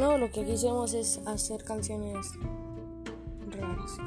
No, lo que quisimos es hacer canciones raras.